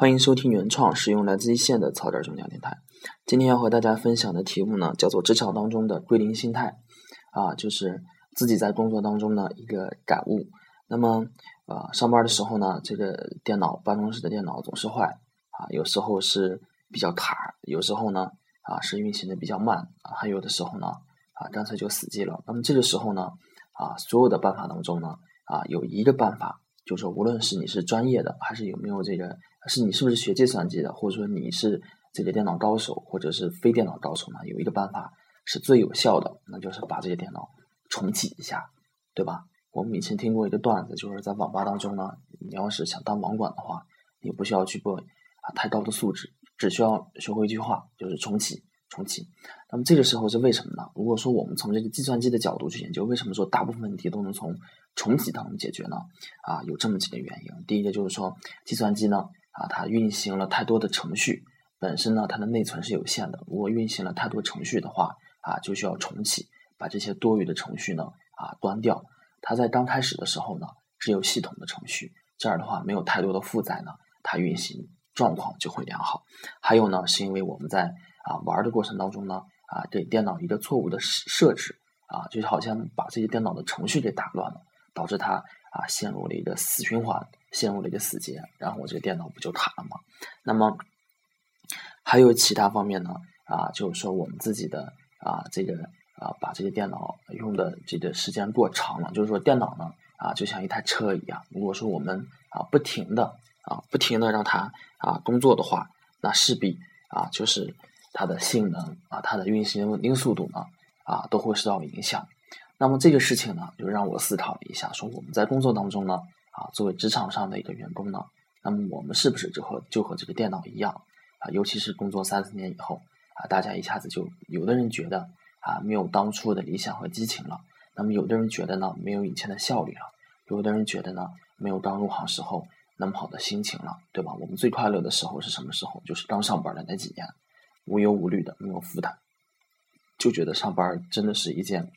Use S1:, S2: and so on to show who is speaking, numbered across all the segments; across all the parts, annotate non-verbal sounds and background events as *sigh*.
S1: 欢迎收听原创使用来自一线的草根中讲电台。今天要和大家分享的题目呢，叫做职场当中的归零心态啊，就是自己在工作当中的一个感悟。那么，呃，上班的时候呢，这个电脑办公室的电脑总是坏啊，有时候是比较卡，有时候呢啊是运行的比较慢啊，还有的时候呢啊干脆就死机了。那么这个时候呢啊，所有的办法当中呢啊有一个办法，就是无论是你是专业的，还是有没有这个。是你是不是学计算机的，或者说你是这个电脑高手，或者是非电脑高手呢？有一个办法是最有效的，那就是把这些电脑重启一下，对吧？我们以前听过一个段子，就是在网吧当中呢，你要是想当网管的话，你不需要去过啊太高的素质，只需要学会一句话，就是重启，重启。那么这个时候是为什么呢？如果说我们从这个计算机的角度去研究，为什么说大部分问题都能从重启当中解决呢？啊，有这么几个原因。第一个就是说，计算机呢。啊，它运行了太多的程序，本身呢，它的内存是有限的。如果运行了太多程序的话，啊，就需要重启，把这些多余的程序呢，啊，端掉。它在刚开始的时候呢，只有系统的程序，这样的话没有太多的负载呢，它运行状况就会良好。还有呢，是因为我们在啊玩的过程当中呢，啊，给电脑一个错误的设置，啊，就好像把这些电脑的程序给打乱了，导致它啊陷入了一个死循环。陷入了一个死结，然后我这个电脑不就卡了吗？那么还有其他方面呢？啊，就是说我们自己的啊，这个啊，把这个电脑用的这个时间过长了，就是说电脑呢啊，就像一台车一样，如果说我们啊不停的啊不停的让它啊工作的话，那势必啊就是它的性能啊它的运行稳定速度呢啊都会受到影响。那么这个事情呢，就让我思考了一下，说我们在工作当中呢。啊，作为职场上的一个员工呢，那么我们是不是就和就和这个电脑一样啊？尤其是工作三四年以后啊，大家一下子就有的人觉得啊，没有当初的理想和激情了；那么有的人觉得呢，没有以前的效率了；有的人觉得呢，没有刚入行时候那么好的心情了，对吧？我们最快乐的时候是什么时候？就是刚上班的那几年，无忧无虑的，没有负担，就觉得上班真的是一件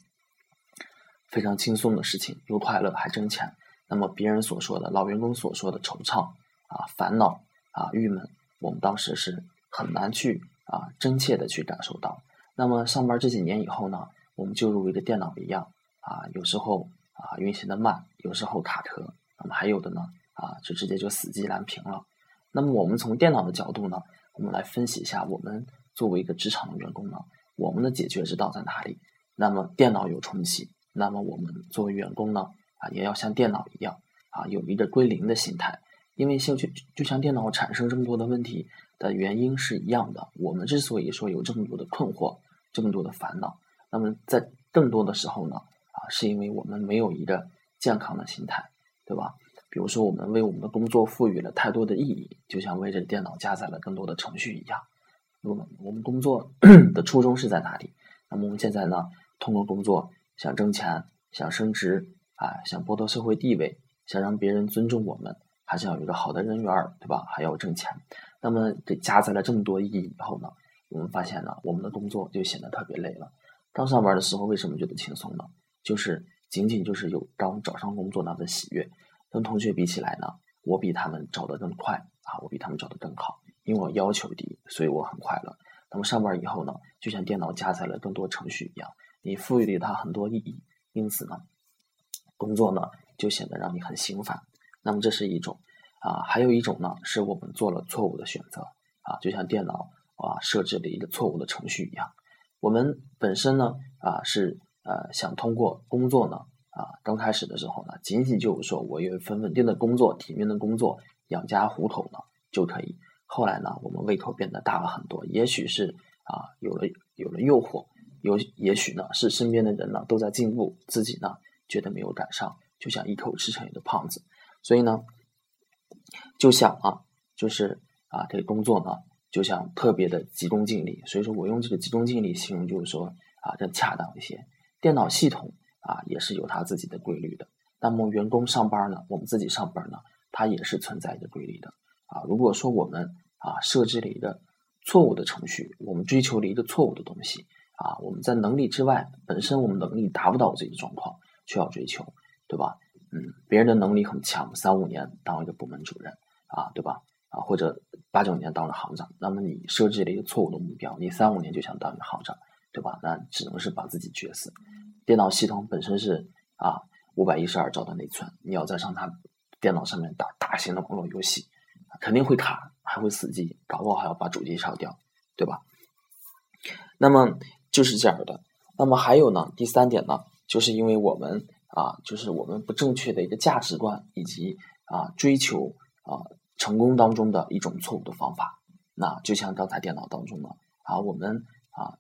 S1: 非常轻松的事情，又快乐还挣钱。那么别人所说的老员工所说的惆怅啊、烦恼啊、郁闷，我们当时是很难去啊真切的去感受到。那么上班这几年以后呢，我们就如一个电脑一样啊，有时候啊运行的慢，有时候卡壳，那么还有的呢啊就直接就死机蓝屏了。那么我们从电脑的角度呢，我们来分析一下，我们作为一个职场的员工呢，我们的解决之道在哪里？那么电脑有重启，那么我们作为员工呢？啊，也要像电脑一样啊，有一个归零的心态，因为像就就像电脑产生这么多的问题的原因是一样的。我们之所以说有这么多的困惑，这么多的烦恼，那么在更多的时候呢，啊，是因为我们没有一个健康的心态，对吧？比如说，我们为我们的工作赋予了太多的意义，就像为这电脑加载了更多的程序一样。我们我们工作 *clears throat* 的初衷是在哪里？那么我们现在呢，通过工作想挣钱，想升职。啊，想博得社会地位，想让别人尊重我们，还是要有一个好的人缘，对吧？还要挣钱。那么，这加载了这么多意义以后呢，我们发现呢，我们的工作就显得特别累了。刚上班的时候，为什么觉得轻松呢？就是仅仅就是有刚找上工作那份喜悦。跟同学比起来呢，我比他们找得更快啊，我比他们找得更好，因为我要求低，所以我很快乐。那么上班以后呢，就像电脑加载了更多程序一样，你赋予了它很多意义，因此呢。工作呢，就显得让你很心烦。那么这是一种啊，还有一种呢，是我们做了错误的选择啊，就像电脑啊设置了一个错误的程序一样。我们本身呢啊是呃想通过工作呢啊刚开始的时候呢，仅仅就是说我有一份稳定的工作、体面的工作养家糊口呢就可以。后来呢，我们胃口变得大了很多，也许是啊有了有了诱惑，有也许呢是身边的人呢都在进步，自己呢。觉得没有赶上，就想一口吃成一个胖子，所以呢，就想啊，就是啊，这工作呢，就想特别的急功近利。所以说我用这个急功近利形容，就是说啊，更恰当一些。电脑系统啊，也是有它自己的规律的。那么员工上班呢，我们自己上班呢，它也是存在一个规律的啊。如果说我们啊设置了一个错误的程序，我们追求了一个错误的东西啊，我们在能力之外，本身我们能力达不到这个状况。需要追求，对吧？嗯，别人的能力很强，三五年当一个部门主任啊，对吧？啊，或者八九年当了行长，那么你设置了一个错误的目标，你三五年就想当一个行长，对吧？那只能是把自己绝死。电脑系统本身是啊五百一十二兆的内存，你要在上它电脑上面打大型的网络游戏，肯定会卡，还会死机，搞不好还要把主机烧掉，对吧？那么就是这样的。那么还有呢，第三点呢，就是因为我们啊，就是我们不正确的一个价值观，以及啊追求啊。成功当中的一种错误的方法，那就像刚才电脑当中呢，啊，我们啊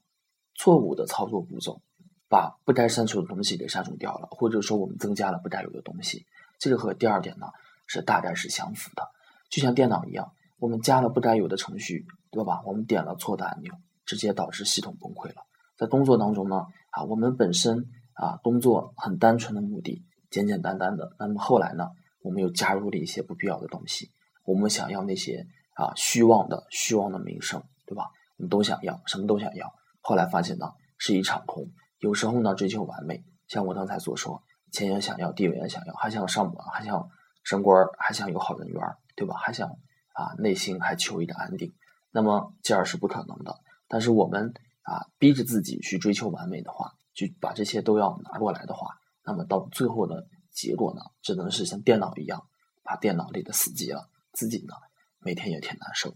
S1: 错误的操作步骤，把不该删除的东西给删除掉了，或者说我们增加了不该有的东西，这个和第二点呢是大概是相符的。就像电脑一样，我们加了不该有的程序，对吧？我们点了错的按钮，直接导致系统崩溃了。在工作当中呢，啊，我们本身啊工作很单纯的目的，简简单单的，那么后来呢，我们又加入了一些不必要的东西。我们想要那些啊虚妄的虚妄的名声，对吧？我们都想要，什么都想要。后来发现呢，是一场空。有时候呢，追求完美，像我刚才所说，钱也想要，地位也想要，还想上还想升官，还想有好人缘，对吧？还想啊，内心还求一个安定。那么这样是不可能的。但是我们啊，逼着自己去追求完美的话，去把这些都要拿过来的话，那么到最后的结果呢，只能是像电脑一样，把电脑里的死机了。自己呢，每天也挺难受。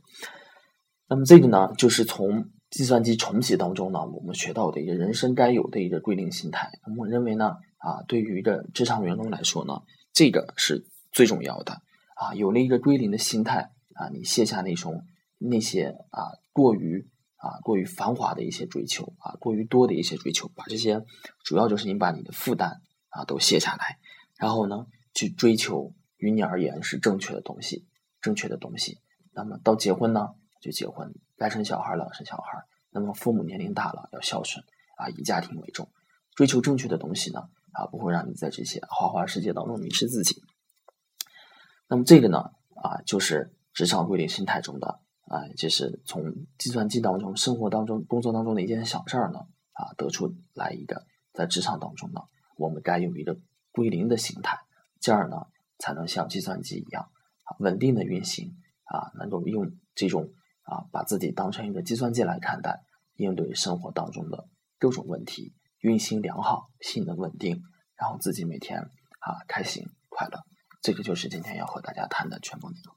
S1: 那么这个呢，就是从计算机重启当中呢，我们学到的一个人生该有的一个归零心态。我认为呢，啊，对于一个职场员工来说呢，这个是最重要的。啊，有了一个归零的心态，啊，你卸下那种那些啊过于啊过于繁华的一些追求，啊过于多的一些追求，把这些主要就是你把你的负担啊都卸下来，然后呢，去追求于你而言是正确的东西。正确的东西，那么到结婚呢，就结婚；该生小孩了，生小孩。那么父母年龄大了，要孝顺啊，以家庭为重，追求正确的东西呢，啊，不会让你在这些花花世界当中迷失自己。那么这个呢，啊，就是职场归零心态中的啊，就是从计算机当中、生活当中、工作当中的一件小事儿呢，啊，得出来一个在职场当中呢，我们该有一个归零的心态，这样呢，才能像计算机一样。稳定的运行啊，能够用这种啊，把自己当成一个计算机来看待，应对生活当中的各种问题，运行良好，性能稳定，然后自己每天啊开心快乐，这个就是今天要和大家谈的全部内容。